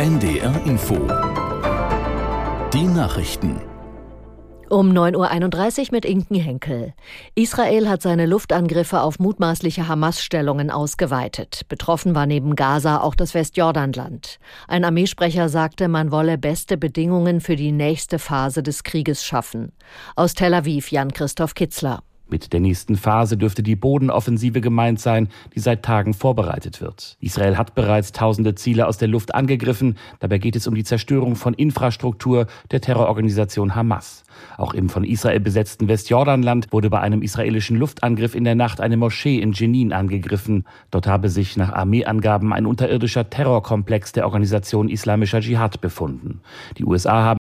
NDR Info. Die Nachrichten. Um 9.31 Uhr mit Inken Henkel. Israel hat seine Luftangriffe auf mutmaßliche Hamas-Stellungen ausgeweitet. Betroffen war neben Gaza auch das Westjordanland. Ein Armeesprecher sagte, man wolle beste Bedingungen für die nächste Phase des Krieges schaffen. Aus Tel Aviv Jan-Christoph Kitzler. Mit der nächsten Phase dürfte die Bodenoffensive gemeint sein, die seit Tagen vorbereitet wird. Israel hat bereits tausende Ziele aus der Luft angegriffen. Dabei geht es um die Zerstörung von Infrastruktur der Terrororganisation Hamas. Auch im von Israel besetzten Westjordanland wurde bei einem israelischen Luftangriff in der Nacht eine Moschee in Jenin angegriffen. Dort habe sich nach Armeeangaben ein unterirdischer Terrorkomplex der Organisation Islamischer Dschihad befunden. Die USA haben